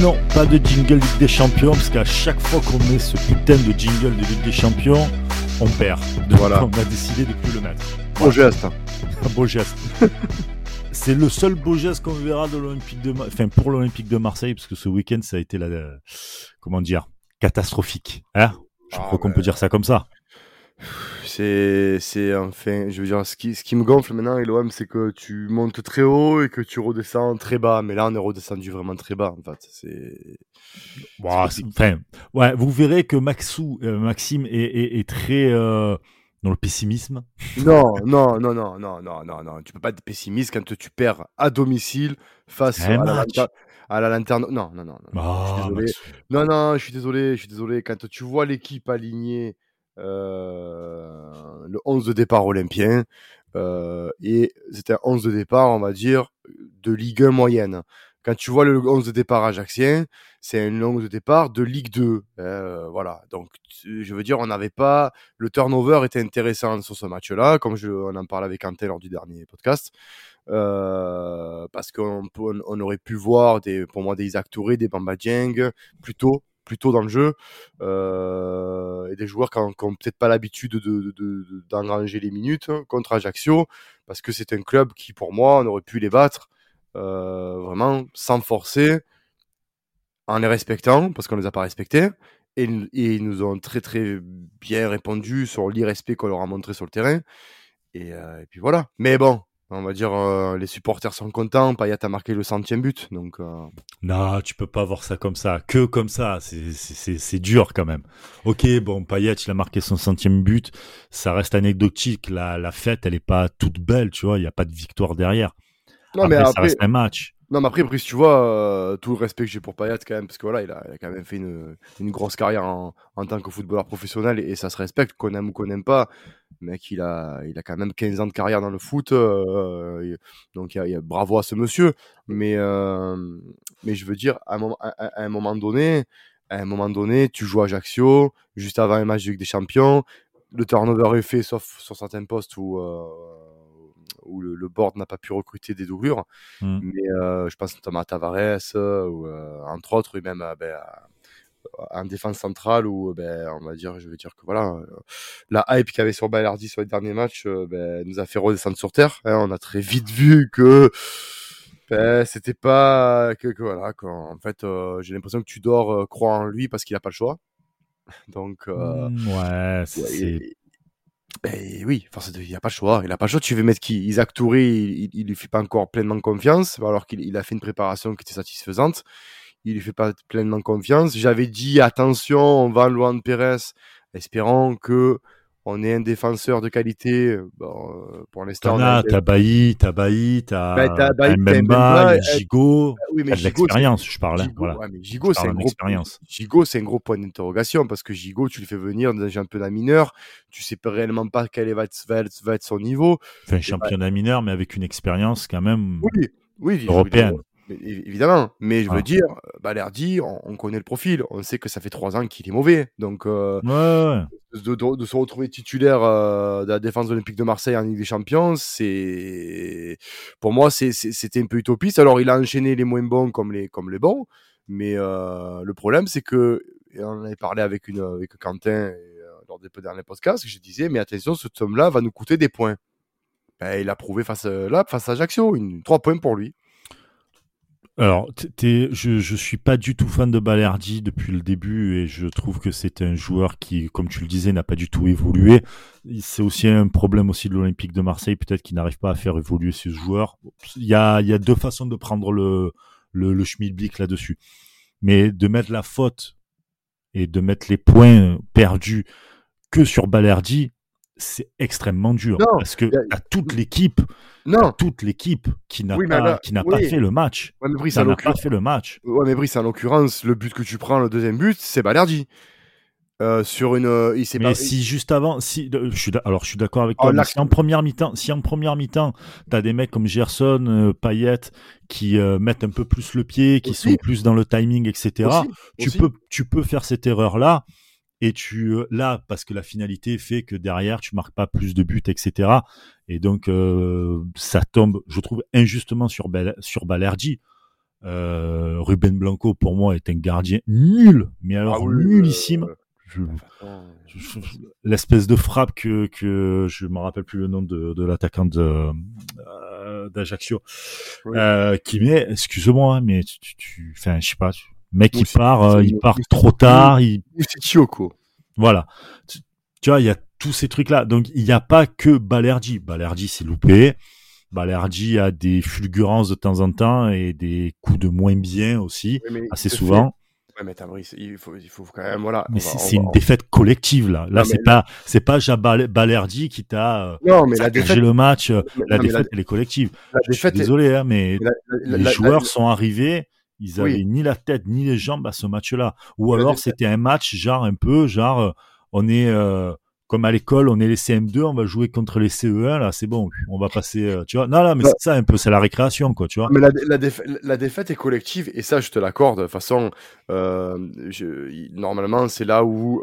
Non, pas de jingle Ligue des Champions, parce qu'à chaque fois qu'on met ce putain de jingle de Ligue des Champions, on perd. Donc Voilà. on a décidé de plus le mettre. Beau geste. Un beau geste. C'est le seul beau geste qu'on verra de l'Olympique de, enfin pour l'Olympique de Marseille, parce que ce week-end ça a été la, comment dire, catastrophique. Hein? Je Ah, crois qu'on peut dire ça comme ça. C'est, c'est enfin, je veux dire, ce qui, ce qui me gonfle maintenant et l'OM, c'est que tu montes très haut et que tu redescends très bas. Mais là, on est redescendu vraiment très bas, en fait. C'est, c'est- Enfin, ouais, vous verrez que Maxou, euh, Maxime est, est- est très euh, dans le pessimisme. non, non, non, non, non, non, non, non. Tu peux pas être pessimiste quand tu perds à domicile face Un à la, à la lanterne. Non, non, non, non. non. je suis Ah, désolé. Non, non, je suis désolé, je suis désolé. Quand tu vois l'équipe alignée, le 11 de départ olympien, euh, et c'était un 11 de départ, on va dire, de Ligue 1 moyenne. Quand tu vois le 11 de départ ajaxien, c'est un 11 de départ de Ligue 2. Euh, voilà. Donc, je veux dire, on n'avait pas. Le turnover était intéressant sur ce match-là, comme je, on en parlait avec Quentin lors du dernier podcast. Euh, parce qu'on aurait pu voir des, pour moi des Isaac Touré, des Bamba Dieng plus tôt, plus tôt dans le jeu, euh, et des joueurs qui n'ont peut-être pas l'habitude de, de- de- d'engranger les minutes hein, contre Ajaccio, parce que c'est un club qui, pour moi, on aurait pu les battre euh, vraiment sans forcer, en les respectant, parce qu'on les a pas respectés. Et, ils nous ont très très bien répondu sur l'irrespect qu'on leur a montré sur le terrain. Et, euh, et puis voilà. Mais bon, on va dire, euh, les supporters sont contents. Payet a marqué le centième but. Donc, euh, Non, tu peux pas voir ça comme ça, que comme ça. C'est- C'est c'est- c'est dur quand même. Ok, bon, Payet, il a marqué son centième but. Ça reste anecdotique. La, la fête, elle est pas toute belle, tu vois. Il y a pas de victoire derrière. Non, après, mais ça après, reste un match. Non, mais après, Brice, tu vois, euh, tout le respect que j'ai pour Payet quand même, parce que voilà, il a, quand même fait une, une grosse carrière en, en tant que footballeur professionnel et, ça se respecte, qu'on aime ou qu'on n'aime pas. Mec, il a, il a quand même 15 ans de carrière dans le foot, euh, et- donc y a, bravo à ce monsieur. Mais, euh, mais je veux dire, à un, moment, donné, à un moment donné, tu joues à Ajaccio, juste avant un match de Ligue des Champions, le turnover est fait, sauf sur certains postes où, euh, où le, le board n'a pas pu recruter des doublures. Mm. Mais euh, je pense notamment à Tavares, euh, ou, euh, entre autres, et même ben, à- en défense centrale, où ben, on va dire, je veux dire que voilà, la hype qu'il y avait sur Balerdi sur les derniers matchs ben, nous a fait redescendre sur terre. hein. on a très vite vu que ben, c'était pas que, que voilà, qu'en- en fait, euh, j'ai l'impression que tu dors, euh, crois en lui parce qu'il a pas le choix. Donc, euh, Mm, ouais, c'est- Ouais, c'est et- ben oui, il a pas le choix. Il a pas le choix. Tu veux mettre qui? Isaac Touré, il, il lui fait pas encore pleinement confiance, alors qu'il il a fait une préparation qui était satisfaisante. Il lui fait pas pleinement confiance. J'avais dit attention, on va Luan Pérez, espérant que on ait un défenseur de qualité. Bon, euh, pour l'instant, t'as t'as Bailly, t'as Bah, Mbemba, a euh, Gigot. oui, mais Gigot, l'expérience, je parle. hein, Gigot, voilà. ouais, mais Gigot, c'est un gros. Gigot, c'est un gros point d'interrogation parce que Gigot, tu le fais venir dans un championnat mineur, tu sais pas réellement pas quel va être, va va être son niveau. Enfin, un championnat mineur, mais avec une expérience quand même Oui, oui, européenne. Dire, évidemment. Mais je veux dire, euh, Balerdi, on, on connaît le profil, on sait que ça fait trois ans qu'il est mauvais. Donc, euh, Ouais, ouais. de, de- de se retrouver titulaire euh, de la défense olympique de Marseille en Ligue des Champions, c'est pour moi c'était un peu utopiste. Alors, il a enchaîné les moins bons comme les comme les bons, mais euh, le problème c'est que et on en avait parlé avec une avec Quentin lors des derniers podcasts, je disais mais attention, ce tome-là va nous coûter des points. Ben, il a prouvé face à, là face à Ajaccio, une, trois points pour lui. Alors, je je suis pas du tout fan de Balerdi depuis le début et je trouve que c'est un joueur qui, comme tu le disais, n'a pas du tout évolué. C'est aussi un problème aussi de l'Olympique de Marseille, peut-être qu'il n'arrive pas à faire évoluer ce joueur. Il y a, deux façons de prendre le, le, là-dessus. Mais de mettre la faute et de mettre les points perdus que sur Balerdi, c'est extrêmement dur. Non, parce que t'as toute l'équipe, Non, toute l'équipe qui n'a Oui, pas, là, qui n'a pas fait le match. ouais, Brice, n'a pas fait le match. Ouais, mais Brice, en l'occurrence, le but que tu prends, le deuxième but, c'est Balerdi. Euh, sur une, euh, il s'est Mais pas- si juste avant, si euh, je suis, alors je suis d'accord avec Oh, toi. si en première mi-temps, si en première mi-temps, t'as des mecs comme Gerson, euh, Payet qui mettent un peu plus le pied, qui Aussi. sont plus dans le timing, etc. Aussi, tu aussi. peux, tu peux faire cette erreur là. Et tu euh, là parce que la finalité fait que derrière tu marques pas plus de buts, etc. Et donc euh, ça tombe, je trouve injustement sur Bal- sur Balerdi. Ruben Blanco, pour moi, est un gardien nul, mais alors Ah oui, nullissime. euh, je- je- L'espèce de frappe que, que je me rappelle plus le nom de, de l'attaquant de euh, d'Ajaccio, Oui. euh, qui met, excuse-moi, hein, mais tu, tu, tu- enfin, je sais pas, tu- mec, il part, euh, il part trop tard, il C'est Chioko. voilà. Tu, tu vois, il y a tous ces trucs-là. Donc, il n'y a pas que Balerdi. Balerdi, c'est loupé. Balerdi a des fulgurances de temps en temps et des coups de moins bien aussi, Oui, assez souvent. fait- Ouais, mais Tabrice, il faut, il faut quand même, voilà. Mais c'est on une défaite collective, là. Là, c'est mais pas, c'est pas Jabal Balerdi qui t'a, euh, Non, mais la saccagé défaite, le match. euh, La défaite, elle est collective. la Je suis défaite est- désolé, hein, mais la- les joueurs sont arrivés, ils avaient Oui. ni la tête ni les jambes à ce match-là. Ou alors c'était un match genre un peu genre euh, on est euh, comme à l'école, on est les CM2, on va jouer contre les CE1 là, c'est bon, on va passer euh, tu vois. Non là, mais Ouais. c'est ça un peu, c'est la récréation quoi, tu vois. Mais la, la, défa- la défaite est collective et ça je te l'accorde. De toute façon, euh, je- normalement c'est là où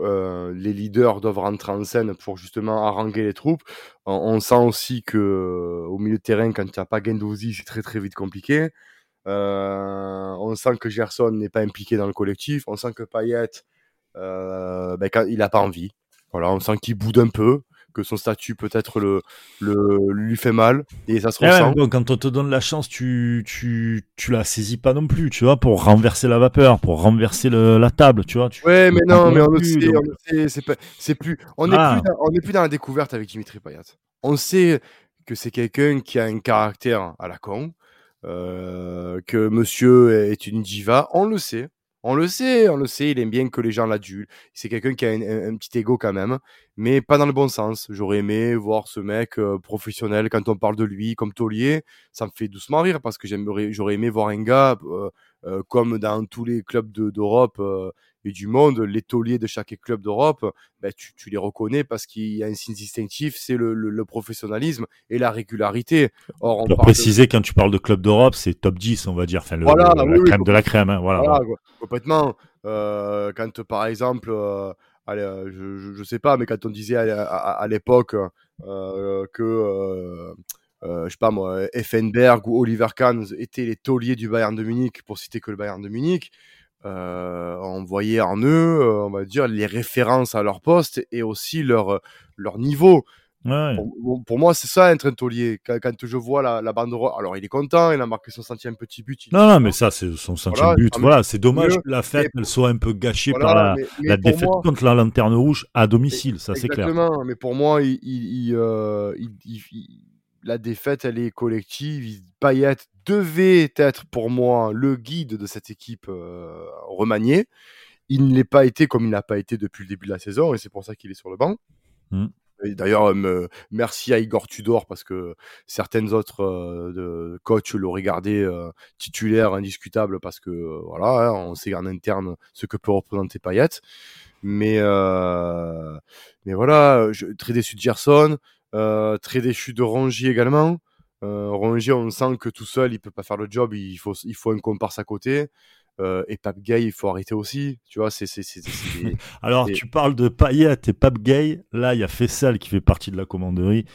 les leaders doivent rentrer en scène pour justement haranguer les troupes. On, on sent aussi que au milieu de terrain, quand tu n'as pas Gendouzi, c'est très très vite compliqué. Euh, on sent que Gerson n'est pas impliqué dans le collectif. On sent que Payet, euh, ben, quand, il n'a pas envie. Voilà, on sent qu'il boude un peu, que son statut peut-être le, le, lui fait mal et ça se Eh ressent. bon, quand on te donne la chance, tu, tu, tu la saisis pas non plus, tu vois, pour renverser la vapeur, pour renverser le- la table, tu vois. Tu, Ouais, mais non, mais on le sait, donc. on le sait, c'est plus, on n'est Ah. plus, plus dans la découverte avec Dimitri Payet. On sait que c'est quelqu'un qui a un caractère à la con, que Monsieur est une diva. On le sait, on le sait, on le sait. Il aime bien que les gens l'adulent. C'est quelqu'un qui a un, petit ego quand même, mais pas dans le bon sens. J'aurais aimé voir ce mec euh, professionnel quand on parle de lui comme taulier. Ça me fait doucement rire parce que j'aurais aimé voir un gars euh, euh, comme dans tous les clubs de- d'Europe. euh, et du monde, les tauliers de chaque club d'Europe, ben, tu, tu les reconnais parce qu'il y a un signe distinctif, c'est le, le- le professionnalisme et la régularité. Or, on Pour de- préciser, quand tu parles de club d'Europe, c'est top 10, on va dire, enfin, le, Voilà, le- oui, la oui, crème de la crème, hein, voilà. Complètement. Euh, quand par exemple, euh, allez, euh, je, je, je sais pas, mais quand on disait à, à- à l'époque euh, que, euh, je sais pas moi, Effenberg ou Oliver Kahn étaient les tauliers du Bayern de Munich, pour citer que le Bayern de Munich, euh, on voyait en eux, euh, on va dire, les références à leur poste et aussi leur, leur niveau. Ouais. Pour, pour moi, c'est ça un taulier. Quand, quand je vois la, la banderole, alors il est content, il a marqué son centième petit but. Non, non, mais ça, c'est son centième Voilà, but. Voilà, c'est dommage mieux. que la fête elle soit un peu gâchée Voilà, par la, mais- mais la défaite moi- contre la lanterne rouge à domicile, ça c'est clair. Exactement, mais pour moi, il, il- il, euh, il- il- il- la défaite, elle est collective. Payet devait être pour moi le guide de cette équipe euh, remaniée. Il ne l'est pas été comme il n'a pas été depuis le début de la saison, et c'est pour ça qu'il est sur le banc. Mm. Et D'ailleurs, euh, me- merci à Igor Tudor parce que certaines autres euh, de, coachs l'auraient gardé euh, titulaire indiscutable parce que voilà, hein, on sait en interne ce que peut représenter Payet. Mais euh, mais voilà, je, très déçu de Gerson, très déçu de Rongier également. Euh, Rongier, on sent que tout seul, il peut pas faire le job, il faut il faut un comparse à côté. Euh, et Pape Gay, il faut arrêter aussi. Tu vois, c'est Alors, tu parles de Payet et Pape Gay. Là, il y a Fessal qui fait partie de la commanderie.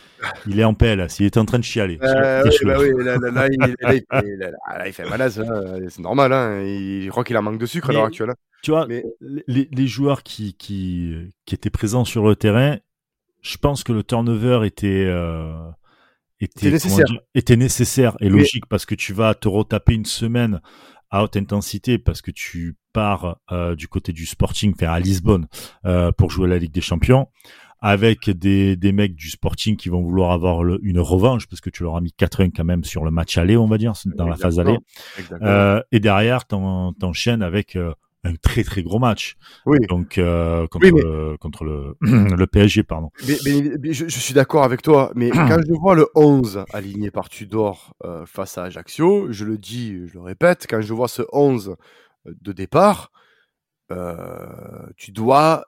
Il est en PLS. Il est en train de chialer. Euh, bah oui, là, là, là, il, là, il fait, malaise, hein, c'est normal. Hein, il, je crois qu'il a manque de sucre à l'heure actuelle. hein. Tu vois, Mais les, les joueurs qui, qui, qui étaient présents sur le terrain, je pense que le turnover était, euh, était, nécessaire. était nécessaire et logique parce que tu vas te retaper une semaine à haute intensité parce que tu pars euh, du côté du Sporting, faire à Lisbonne euh, pour jouer à la Ligue des Champions avec des, des mecs du Sporting qui vont vouloir avoir le- une revanche parce que tu leur as mis 4-1 quand même sur le match aller, on va dire, dans la phase aller. Euh, et derrière, t'en- t'enchaînes avec euh, un très très gros match. oui, Donc euh, contre, Oui, mais- le, contre le, le PSG, pardon. mais, mais- mais je, je suis d'accord avec toi. Mais quand je vois le 11 aligné par Tudor euh, face à Ajaccio, je le dis, je le répète, quand je vois ce 11 de départ, euh, tu dois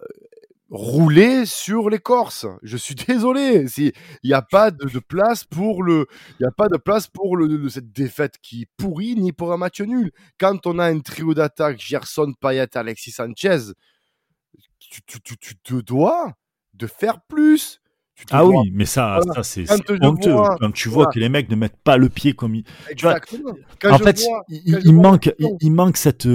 rouler sur les Corses. Je suis désolé. Il n'y a pas de, de place pour le, il a pas de place pour le, cette défaite qui est pourrie ni pour un match nul. Quand on a un trio d'attaque, Gerson, Payet, Alexis Sanchez, tu, tu, tu, tu te dois de faire plus. ah oui, mais ça, ça c'est honteux. quand tu vois que les mecs ne mettent pas le pied comme ils. En fait, il, manque, il, manque cette,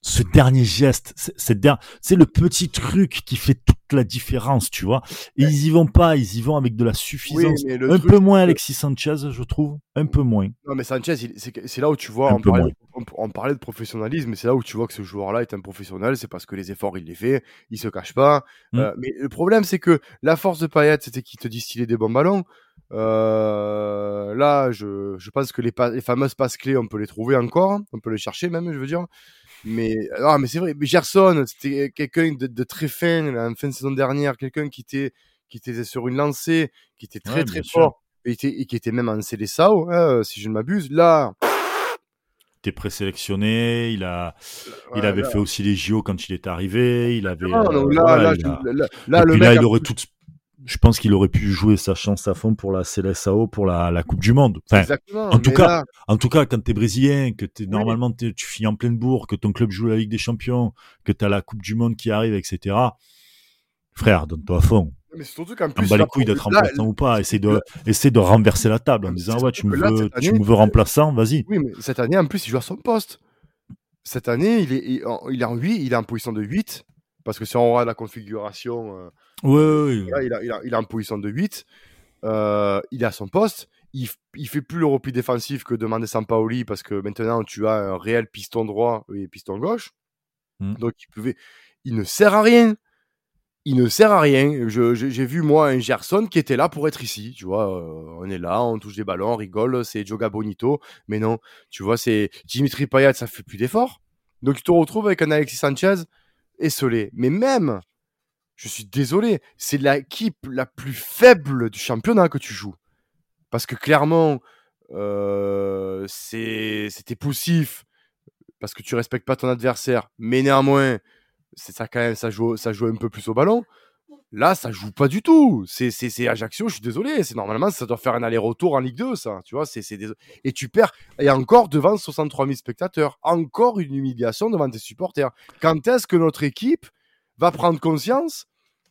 ce dernier geste, c'est le petit truc qui fait toute la différence, tu vois. Et ils y vont pas, ils y vont avec de la suffisance. un peu moins Alexis Sanchez, je trouve, un peu moins. Non, mais Sanchez, c'est là où tu vois, on parlait, de professionnalisme, c'est là où tu vois que ce joueur-là est un professionnel, c'est parce que les efforts, il les fait, il se cache pas. Mmh. Euh, mais le problème, c'est que la force de Payet, c'était qu'il te distillait des bons ballons. Euh, là, je, je, pense que les, les fameuses passes clés, on peut les trouver encore, on peut les chercher même, je veux dire. Mais, ah, mais c'est vrai, Gerson, c'était quelqu'un de, très fin, en fin de saison dernière, quelqu'un qui était, qui était sur une lancée, qui était très très fort, et, et, qui était même en CDSAO, hein, si je ne m'abuse. Là, était présélectionné, il a, il avait fait aussi les JO quand il est arrivé, il avait. là, là, là, le mec il aurait tout, je pense qu'il aurait pu jouer sa chance à fond pour la CLSAO, pour la, la Coupe du Monde. Enfin, Exactement, en tout cas, en tout cas, quand t'es brésilien, que t'es normalement tu finis en pleine bourre, que ton club joue la Ligue des Champions, que t'as la Coupe du Monde qui arrive, etc. Frère, donne-toi à fond. Mais surtout qu'en plus, bat les couilles d'être remplaçant ou pas. Essaye de, essaie de renverser la table en disant ouais, tu me veux, tu me veux remplaçant, vas-y. Oui, mais cette année, en plus, il joue à son poste. Cette année, il est, il, est en 8, il est en position de 8. Parce que si on regarde la configuration, euh, il, a, il, a, il, a, en position de 8. Euh, il est à son poste. Il, il fait plus le repli défensif que demandait Sampaoli parce que maintenant tu as un réel piston droit et piston gauche. Hmm. Donc il pouvait, il ne sert à rien. Il ne sert à rien. J'ai vu moi un Gerson qui était là pour être ici. Tu vois, euh, on est là, on touche des ballons, on rigole. C'est Joga Bonito, mais non. Tu vois, c'est Dimitri Payet, ça fait plus d'efforts. Donc tu te retrouves avec un Alexis Sanchez Mais même je suis désolé, c'est l'équipe la plus faible du championnat que tu joues. Parce que clairement, euh, c'était poussif, parce que tu respectes pas ton adversaire, mais néanmoins, c'est ça quand même, ça joue, ça joue un peu plus au ballon. Là, ça joue pas du tout. C'est Ajaccio, je suis désolé. C'est normalement, ça doit faire un aller-retour en Ligue 2, ça. Tu vois, c'est et tu perds. Et encore devant 63 000 spectateurs. Encore une humiliation devant tes supporters. Quand est-ce que notre équipe va prendre conscience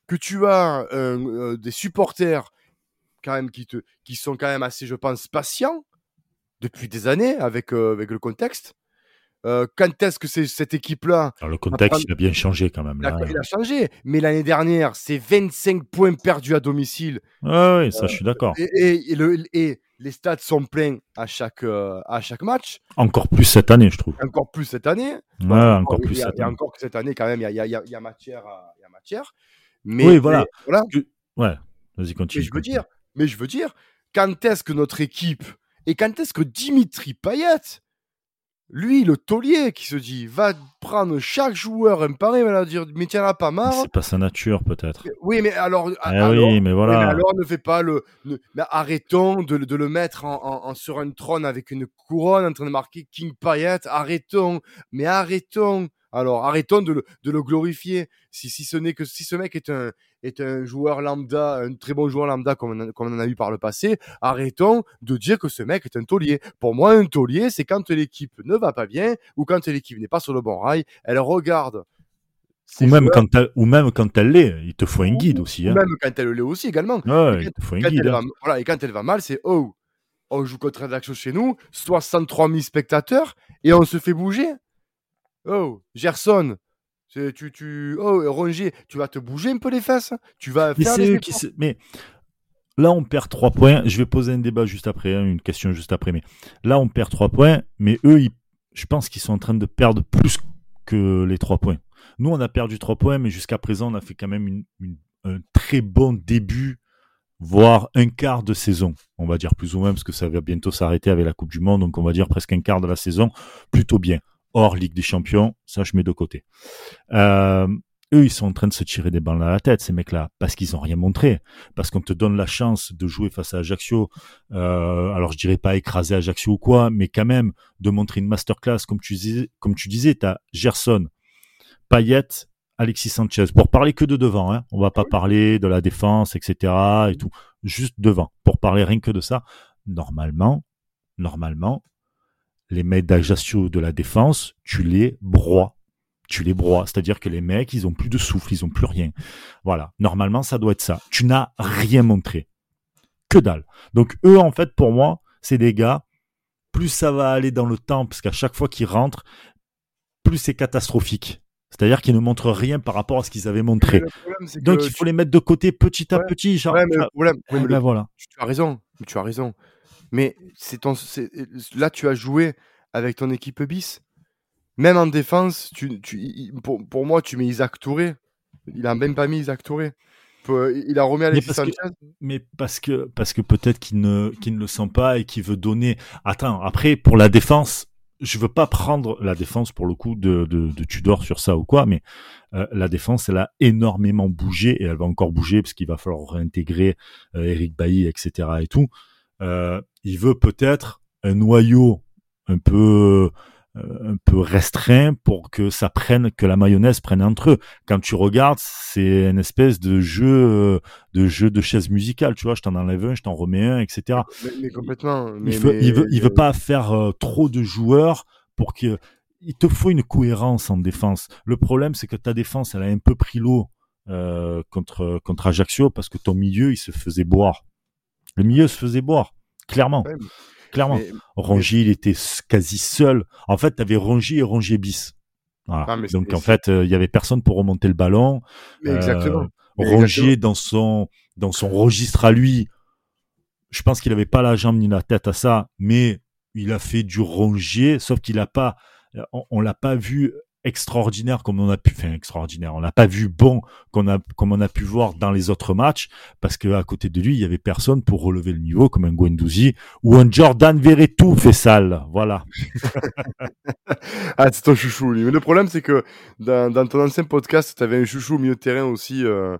que tu as euh, des supporters quand même qui sont quand même assez, je pense, patients depuis des années avec, euh, avec le contexte? Euh, quand est-ce que c'est cette équipe-là Le contexte, il a bien changé quand même. Là. Il a changé, mais l'année dernière, c'est 25 points perdus à domicile. oui, ça, je suis d'accord. Et, le, et, les stades sont pleins à chaque, à chaque match. Encore plus cette année, je trouve. Encore plus cette année. Ouais, encore plus cette année. Et encore que cette année, quand même, il y a, y, a, y a, matière. Y a matière. Mais, oui, voilà. voilà. Ouais, vas-y, continue. Mais je veux dire, mais je veux dire, quand est-ce que notre équipe et quand est-ce que Dimitri Payet, lui, le taulier, qui se dit, va prendre chaque joueur un pari, va leur dire, mais tiens là, pas marre. C'est pas sa nature, peut-être. Oui, mais alors, eh oui, mais voilà. alors, ne fais pas le, mais arrêtons de, de, le mettre en, en, sur un trône avec une couronne en train de marquer King Payet. Arrêtons, mais arrêtons. Alors arrêtons de le, de le glorifier. Si, si ce n'est que si ce mec est un, est un joueur lambda, un très bon joueur lambda comme on, comme on en a eu par le passé, arrêtons de dire que ce mec est un taulier. Pour moi, un taulier, c'est quand l'équipe ne va pas bien ou quand l'équipe n'est pas sur le bon rail, elle regarde ou même, quand elle, ou même quand elle l'est, il te faut un guide aussi. Hein. Ou même quand elle l'est aussi également. Ouais, il te faut un guide. Hein. voilà, et quand elle va mal, c'est oh, on joue contre Rédaction chez nous, 63 000 spectateurs, et on se fait bouger. Oh, Gerson, tu, tu, oh, Rongier, tu vas te bouger un peu les fesses? Tu vas faire mais, qui mais là, on perd 3 points. Je vais poser un débat juste après, hein, une question juste après. Mais là, on perd 3 points. Mais eux, je pense qu'ils sont en train de perdre plus que les 3 points. Nous, on a perdu 3 points, mais jusqu'à présent, on a fait quand même un très bon début, voire un quart de saison. On va dire plus ou moins, parce que ça va bientôt s'arrêter avec la Coupe du Monde. Donc, on va dire presque un quart de la saison. Plutôt bien hors Ligue des Champions, ça je mets de côté. Euh, eux, ils sont en train de se tirer des balles à la tête, ces mecs-là, parce qu'ils ont rien montré, parce qu'on te donne la chance de jouer face à Ajaccio. Euh, alors je dirais pas écraser Ajaccio ou quoi, mais quand même de montrer une masterclass, comme tu disais, comme tu disais, t'as Gerson, Payet, Alexis Sanchez. Pour parler que de devant, hein. on va pas parler de la défense, etc. et tout, juste devant. Pour parler rien que de ça, normalement, normalement, les mecs d'Ajaccio de la défense, tu les broies. Tu les broies, c'est-à-dire que les mecs, ils ont plus de souffle, ils ont plus rien. Voilà, normalement, ça doit être ça. Tu n'as rien montré. Que dalle. Donc eux, en fait, pour moi, c'est des gars, plus ça va aller dans le temps, parce qu'à chaque fois qu'ils rentrent, plus c'est catastrophique. C'est-à-dire qu'ils ne montrent rien par rapport à ce qu'ils avaient montré. Donc il faut les mettre de côté petit à petit. Genre, voilà. Tu as raison, tu as raison. Mais c'est ton, là tu as joué avec ton équipe bis. Même en défense, tu, tu, pour, pour, moi, tu mets Isaac Touré. Il a même pas mis Isaac Touré. Il a remis Alexis Sanchez. mais parce que, parce que peut-être qu'il ne, qu'il ne le sent pas et qu'il veut donner. Attends, après, pour la défense, je veux pas prendre la défense pour le coup de, de, de Tudor sur ça ou quoi, mais euh, la défense, elle a énormément bougé et elle va encore bouger parce qu'il va falloir réintégrer euh, Eric Bailly, etc. et tout. Euh, il veut peut-être un noyau un peu euh, un peu restreint pour que ça prenne, que la mayonnaise prenne entre eux. Quand tu regardes, c'est une espèce de jeu, euh, de jeu de chaise musicale, tu vois. Je t'en enlève un, je t'en remets un, etc. Mais, complètement. il, veut, il, veut, il veut pas faire euh, trop de joueurs pour que. Il te faut une cohérence en défense. Le problème, c'est que ta défense, elle a un peu pris l'eau euh, contre contre Ajaccio parce que ton milieu, il se faisait boire. Le milieu se faisait boire, clairement. Clairement. Rongier, il était quasi seul. En fait, tu avais Rongier et Rongier bis. Ah, Donc en fait, euh, il y avait personne pour remonter le ballon. exactement. Euh, Rongier dans son dans son registre à lui, je pense qu'il n'avait pas la jambe ni la tête à ça, mais il a fait du Rongier, sauf qu'il a pas, on, on l'a pas vu extraordinaire comme on a pu, faire extraordinaire, on n'a pas vu bon qu'on a, comme on a pu voir dans les autres matchs, parce que à côté de lui, il y avait personne pour relever le niveau, comme un Guendouzi ou un Jordan Verretou fait sale, voilà. ah, c'est ton chouchou, lui. Mais le problème, c'est que dans, dans, ton ancien podcast, tu avais un chouchou au milieu de terrain aussi, euh,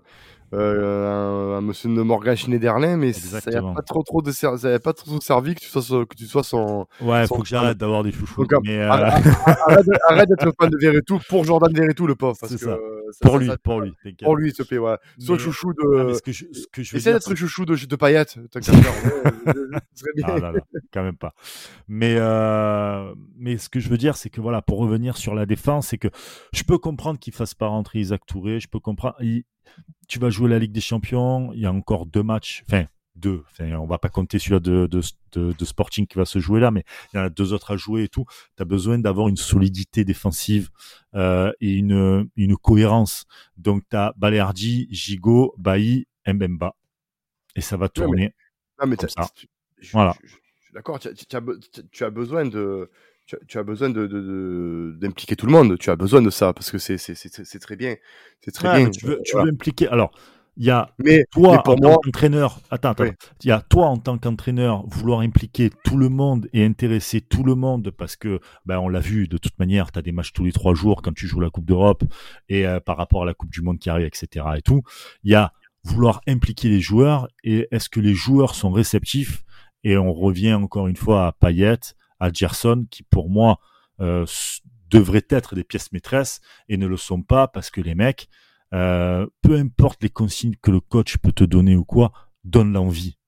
euh, un, monsieur de Morgan Schneiderlin, mais ça n'a pas trop trop de ça pas trop servi que tu sois que tu sois son. Ouais, faut que j'arrête d'avoir des chouchous. mais euh... arrête, d'être fan de Verretou pour Jordan Verretou le pauvre. Parce que, ça. pour, lui, pour lui, pour lui, s'il te plaît, ouais. Sois chouchou de. Ah, ce que je, ce que je Essaie d'être chouchou de, de Payet. ah, quand même pas. Mais euh, mais ce que je veux dire, c'est que voilà, pour revenir sur la défense, c'est que je peux comprendre qu'il fasse pas rentrer Isaac Touré. Je peux comprendre. Il, tu vas jouer la Ligue des Champions, il y a encore deux matchs, enfin deux, enfin, on va pas compter celui-là de, de, de, Sporting qui va se jouer là, mais il y en a deux autres à jouer et tout. Tu as besoin d'avoir une solidité défensive euh, et une, une cohérence. Donc tu as Balerdi, Gigot, Bailly, Mbemba. Et ça va tourner. Non, mais, ça. voilà. D'accord, tu, tu, as besoin de tu, as besoin de, d'impliquer tout le monde. Tu as besoin de ça parce que c'est, c'est, c'est, très bien. C'est très bien. Tu veux, tu veux impliquer. Alors, il y a mais, toi en tant qu'entraîneur. Attends, attends. Il y a toi en tant qu'entraîneur vouloir impliquer tout le monde et intéresser tout le monde parce que, ben, on l'a vu de toute manière. Tu as des matchs tous les trois jours quand tu joues la Coupe d'Europe et euh, par rapport à la Coupe du Monde qui arrive, etc. Et tout. Il y a vouloir impliquer les joueurs et est-ce que les joueurs sont réceptifs? Et on revient encore une fois à Payet, à Gerson, qui pour moi euh, devraient être des pièces maîtresses et ne le sont pas parce que les mecs, euh, peu importe les consignes que le coach peut te donner ou quoi, donne l'envie.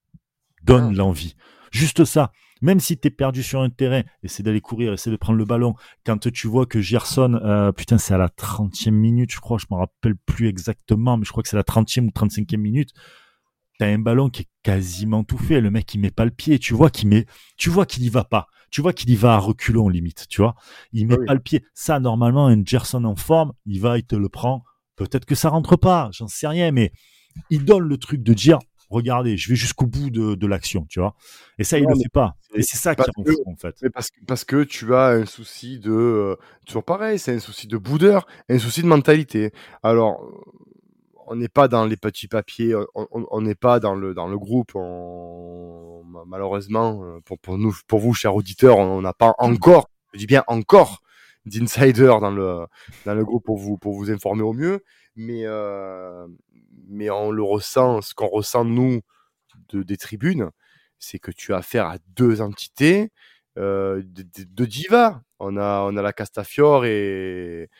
Donne ah. l'envie. Juste ça. Même si tu es perdu sur un terrain, essaie d'aller courir, essaie de prendre le ballon. Quand tu vois que Gerson, euh, putain, c'est à la 30e minute, je crois, je me rappelle plus exactement, mais je crois que c'est la 30e ou 35e minute t'as un ballon qui est quasiment tout fait. Le mec, il met pas le pied. Tu vois qu'il met, tu vois qu'il y va pas. Tu vois qu'il y va à reculons limite. Tu vois, il met pas le pied. Ça, normalement, un Gerson en forme, il va, il te le prend. Peut-être que ça rentre pas. J'en sais rien, mais il donne le truc de dire, regardez, je vais jusqu'au bout de, l'action, tu vois. Et ça, il ne le fait pas. Et c'est ça qui rend fou, en fait. Mais parce, parce que tu as un souci de, euh, toujours pareil, c'est un souci de boudeur, un souci de mentalité. Alors, on n'est pas dans les petits papiers, on n'est pas dans le groupe. malheureusement, euh, pour, vous, chers auditeurs, on n'a pas encore, je dis bien encore, d'insider dans le groupe pour vous informer au mieux. Mais euh, mais on le ressent, ce qu'on ressent nous de, des tribunes, c'est que tu as affaire à deux entités euh, de, de, diva. On a, on a la Castafiore et,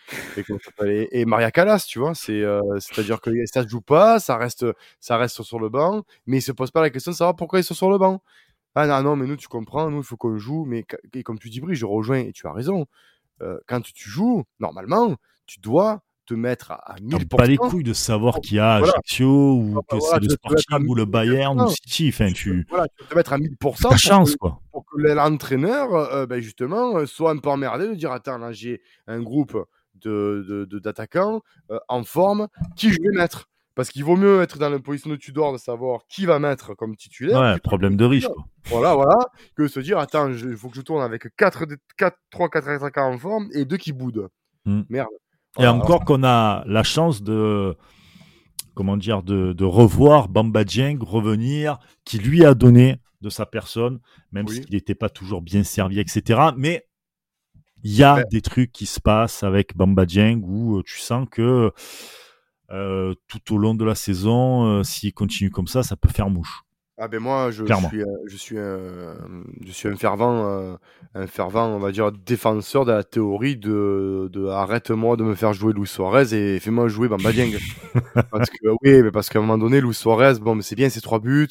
et, Maria Callas, tu vois. C'est, euh, c'est-à-dire que ça joue pas, ça reste, ça reste sur le banc, mais ils se posent pas la question de savoir pourquoi ils sont sur le banc. Ah non, non, mais nous, tu comprends, nous, il faut qu'on joue, mais et comme tu dis, Brie, je rejoins, et tu as raison. euh, quand tu joues, normalement, tu dois te mettre à, 1000%. pas les couilles de savoir qu'il y a Ajaccio ou ah, bah que c'est le Sporting ou le Bayern ou City. Enfin, tu... Voilà, tu te mettre à 1000% ta chance, quoi. pour que l'entraîneur, euh, ben justement, euh, soit un peu emmerdé de dire Attends, là, j'ai un groupe d'attaquants de, de, en forme, qui je vais mettre? Parce qu'il vaut mieux être dans la position de Tudor de savoir qui va mettre comme titulaire. Ouais, problème de riche. Quoi. Voilà, voilà. Que se dire, attends, il faut que je tourne avec 4, 4, 3, 4 attaquants en forme et 2 qui boudent. Hmm. Merde. Et encore qu'on a la chance de, comment dire, de, de revoir Bamba Dieng revenir, qui lui a donné de sa personne, même s'il n'était pas toujours bien servi, etc. Mais il y a des trucs qui se passent avec Bamba Dieng où euh, tu sens que euh, tout au long de la saison, euh, s'il continue comme ça, ça peut faire mouche. Ah ben moi, je, suis, je suis, un, je suis un fervent, euh, un fervent, on va dire, défenseur de la théorie de, de arrête-moi de me faire jouer Luis Suarez et fais-moi jouer Bamba Dieng. parce que oui, mais parce qu'à un moment donné, Luis Suarez, bon, mais c'est bien ses trois buts,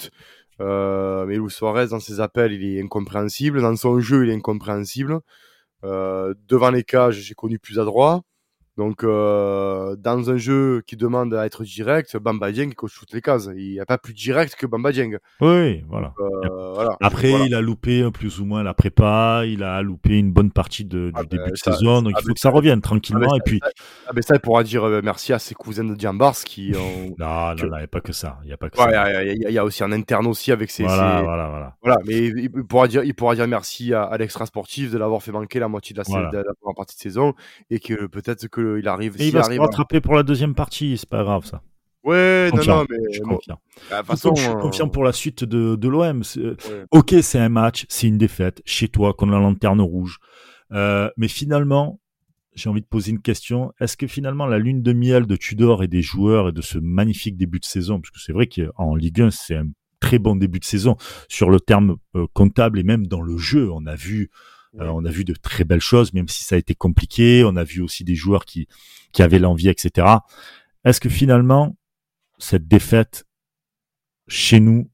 mais Luis Suarez dans ses appels, il est incompréhensible, dans son jeu, il est incompréhensible. devant les cages, j'ai connu plus adroit. Donc, euh, dans un jeu qui demande à être direct, Bamba Dieng coche toutes les cases. Il n'y a pas plus direct que Bamba Dieng. Oui, voilà. Euh, Après, il a loupé plus ou moins la prépa, il a loupé une bonne partie de, du ah, début ben, de saison, donc ah, il faut que ça revienne tranquillement. Ah, ben, et puis... ah, ben ça, il pourra dire euh, merci à ses cousins de Diambars qui ont. non, non, il n'y a pas que ça. Il y a pas que ça. Il y, a aussi un interne aussi avec ses. Voilà, voilà, voilà. Voilà, mais il pourra dire, il pourra dire merci à, l'extra sportif de l'avoir fait manquer la moitié de la, de la première partie de saison et que peut-être que il arrive. Et il va se rattraper pour la deuxième partie, c'est pas grave ça. Ouais, non, non, mais. Je suis confiant. Bah, façon, je suis euh, confiant pour la suite de, de l'OM. Ok, c'est un match, c'est une défaite chez toi contre la lanterne rouge. Euh, mais finalement, j'ai envie de poser une question. Est-ce que finalement la lune de miel de Tudor et des joueurs et de ce magnifique début de saison, parce que c'est vrai qu'en Ligue 1, c'est un très bon début de saison sur le terme euh, comptable et même dans le jeu, on a vu euh, on a vu de très belles choses, même si ça a été compliqué. On a vu aussi des joueurs qui, qui avaient l'envie, etc. Est-ce que finalement, cette défaite chez nous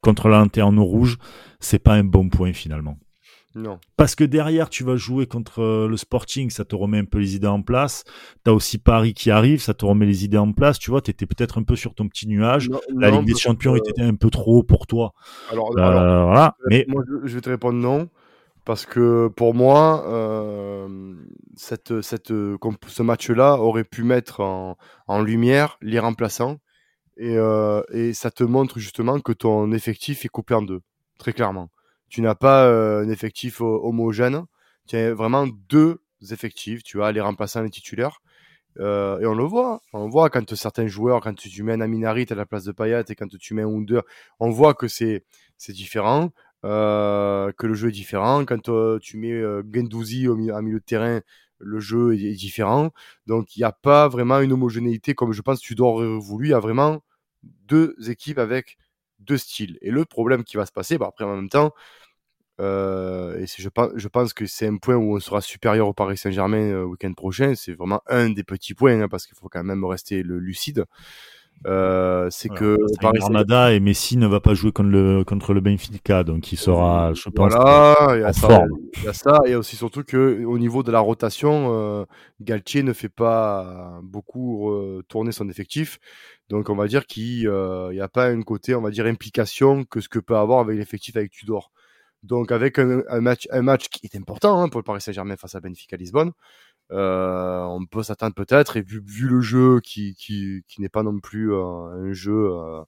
contre la lanterne rouge, c'est pas un bon point finalement? Non. Parce que derrière, tu vas jouer contre euh, le Sporting, ça te remet un peu les idées en place. Tu as aussi Paris qui arrive, ça te remet les idées en place. Tu vois, tu étais peut-être un peu sur ton petit nuage. la Ligue des Champions était un peu trop haut pour toi. Alors, euh, voilà. Mais moi, je vais te répondre non. Parce que pour moi, euh, cette, cette, ce match-là aurait pu mettre en, lumière les remplaçants. Et, euh, et, ça te montre justement que ton effectif est coupé en deux, très clairement. Tu n'as pas euh, un effectif homogène. Tu as vraiment deux effectifs. Tu as les remplaçants et les titulaires. Et on le voit. On voit quand certains joueurs, quand tu mets un Aminari à la place de Payet et quand tu mets un Under, on voit que c'est différent. Euh, que le jeu est différent. Quand euh, tu mets euh, Gendouzi au milieu, milieu de terrain, le jeu est, différent. Donc il n'y a pas vraiment une homogénéité comme je pense Tudor aurait voulu. Il y a vraiment deux équipes avec deux styles. Et le problème qui va se passer, bah après en même temps, et je pense, je pense que c'est un point où on sera supérieur au Paris Saint-Germain le week-end prochain. C'est vraiment un des petits points hein, parce qu'il faut quand même rester lucide. Euh, c'est que Paris Armada et Messi ne va pas jouer contre le contre le Benfica, donc il sera, je pense, voilà, il y a ça, il y a ça, et aussi surtout que au niveau de la rotation, euh, Galtier ne fait pas beaucoup tourner son effectif, donc on va dire qu'il euh, n'y a pas un côté, on va dire implication que ce que peut avoir avec l'effectif avec Tudor. Donc avec un, match un match qui est important hein, pour le Paris Saint-Germain face à Benfica Lisbonne. Euh, on peut s'attendre peut-être, et vu, vu, le jeu qui, qui, qui n'est pas non plus euh, un jeu, euh,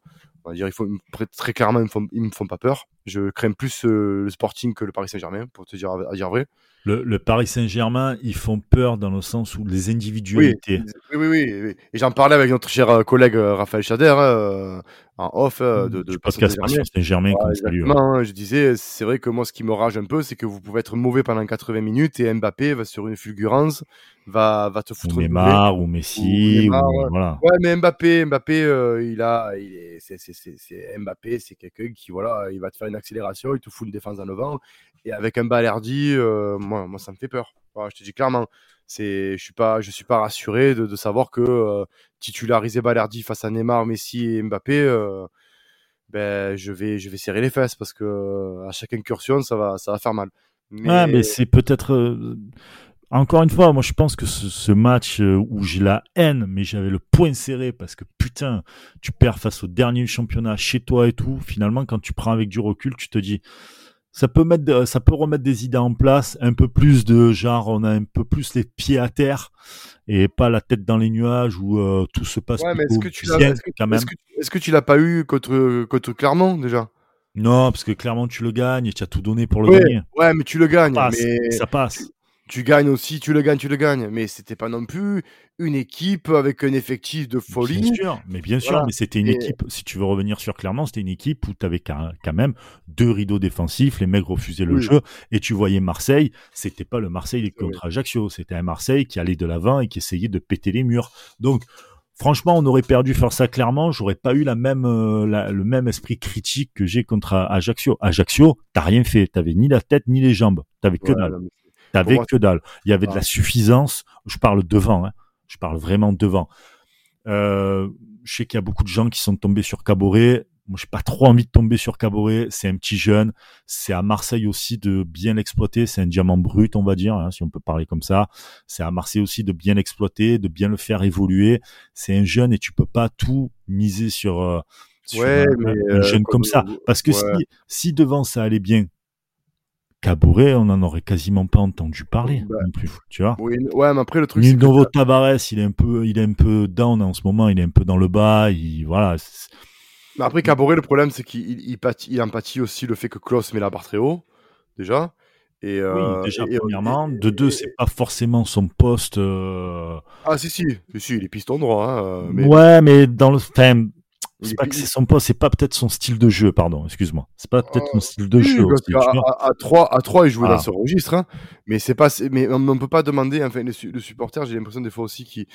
on va dire, il faut, très clairement, ils me font, ils me font pas peur. Je crains plus le Sporting que le Paris Saint-Germain, pour te dire, à dire vrai. Le, le Paris Saint-Germain, ils font peur dans le sens où les individualités. Oui, oui, oui. oui. Et j'en parlais avec notre cher collègue Raphaël Chader, hein, en off euh, de, de podcast Saint-Germain. Ouais, je disais, c'est vrai que moi, ce qui me rage un peu, c'est que vous pouvez être mauvais pendant 80 minutes et Mbappé va sur une fulgurance, va, va te foutre. Ou Neymar ou Messi. Ou ouais. Voilà. ouais. mais Mbappé, Mbappé, euh, il a, il est, c'est, c'est, c'est, Mbappé, c'est quelqu'un qui, voilà, il va te faire une accélération, il te fout une défense en avant. Et avec un Balerdi, euh, moi, moi, ça me fait peur. Voilà, je te dis clairement c'est je suis pas je suis pas rassuré de, de savoir que euh, titulariser Balerdi face à Neymar, Messi et Mbappé euh, ben je vais je vais serrer les fesses parce que euh, à chaque incursion ça va ça va faire mal. Mais... mais c'est peut-être encore une fois, moi je pense que ce, ce match euh, où j'ai la haine, mais j'avais le poing serré parce que putain, tu perds face au dernier championnat chez toi et tout. Finalement, quand tu prends avec du recul, tu te dis, ça peut mettre, ça peut remettre des idées en place, un peu plus de genre, on a un peu plus les pieds à terre et pas la tête dans les nuages où euh, tout se passe Ouais, mais est-ce que tu l'as est-ce que, quand même. est-ce que, est-ce que tu l'as pas eu contre, contre Clermont déjà? Non, parce que clairement tu le gagnes et tu as tout donné pour le Ouais, gagner. ouais, mais tu le Ça gagnes. passe, Mais ça passe. Tu gagnes aussi, tu le gagnes, tu le gagnes. Mais c'était pas non plus une équipe avec un effectif de Bien folie. sûr, mais bien sûr, Voilà. mais c'était une Et- équipe, si tu veux revenir sur Clermont, c'était une équipe où tu avais quand même deux rideaux défensifs, les mecs refusaient le Oui. jeu, et tu voyais Marseille, c'était pas le Marseille contre Ajaccio, c'était un Marseille qui allait de l'avant et qui essayait de péter les murs. Donc, franchement, on aurait perdu face à Clermont, j'aurais pas eu la même, euh, la- le même esprit critique que j'ai contre Ajaccio. Ajaccio, t'as rien fait, t'avais ni la tête ni les jambes, t'avais que Ouais, dalle. T'avais que dalle. Il y avait de la suffisance. Je parle devant, hein. Je parle vraiment devant. Euh, je sais qu'il y a beaucoup de gens qui sont tombés sur Caboret. Moi, j'ai pas trop envie de tomber sur Caboret. C'est un petit jeune. C'est à Marseille aussi de bien l'exploiter. C'est un diamant brut, on va dire, hein, si on peut parler comme ça. C'est à Marseille aussi de bien l'exploiter, de bien le faire évoluer. C'est un jeune et tu peux pas tout miser sur, euh, sur Ouais, un, mais, un euh, jeune comme comme- ça. Parce que ouais. si, si devant ça allait bien, Caboret, on en aurait quasiment pas entendu parler Bah, non plus, tu vois. Oui, ouais, mais après, le truc, que Novo Tavares, il est un peu, il est un peu down en ce moment, il est un peu dans le bas, il, voilà. Mais après, Caboret, le problème, c'est qu'il il, il pâtit- il empathie aussi le fait que Klaus met la barre très haut, déjà. Et, euh, oui, déjà, et- premièrement. et- de deux, c'est pas forcément son poste, euh, Ah, si, si, si, si, il est piston droit. Hein, euh, mais ouais, mais dans le, enfin, c'est est pas que c'est son poste, c'est pas peut-être son style de jeu, pardon, excuse-moi. C'est pas peut-être son Euh, style de oui, jeu aussi, qu'à- tu vois. à, à 3, à 3, il jouait Ah. dans ce registre, hein, mais c'est pas, mais on ne peut pas demander, enfin, le, su- le supporter, j'ai l'impression des fois aussi qu'il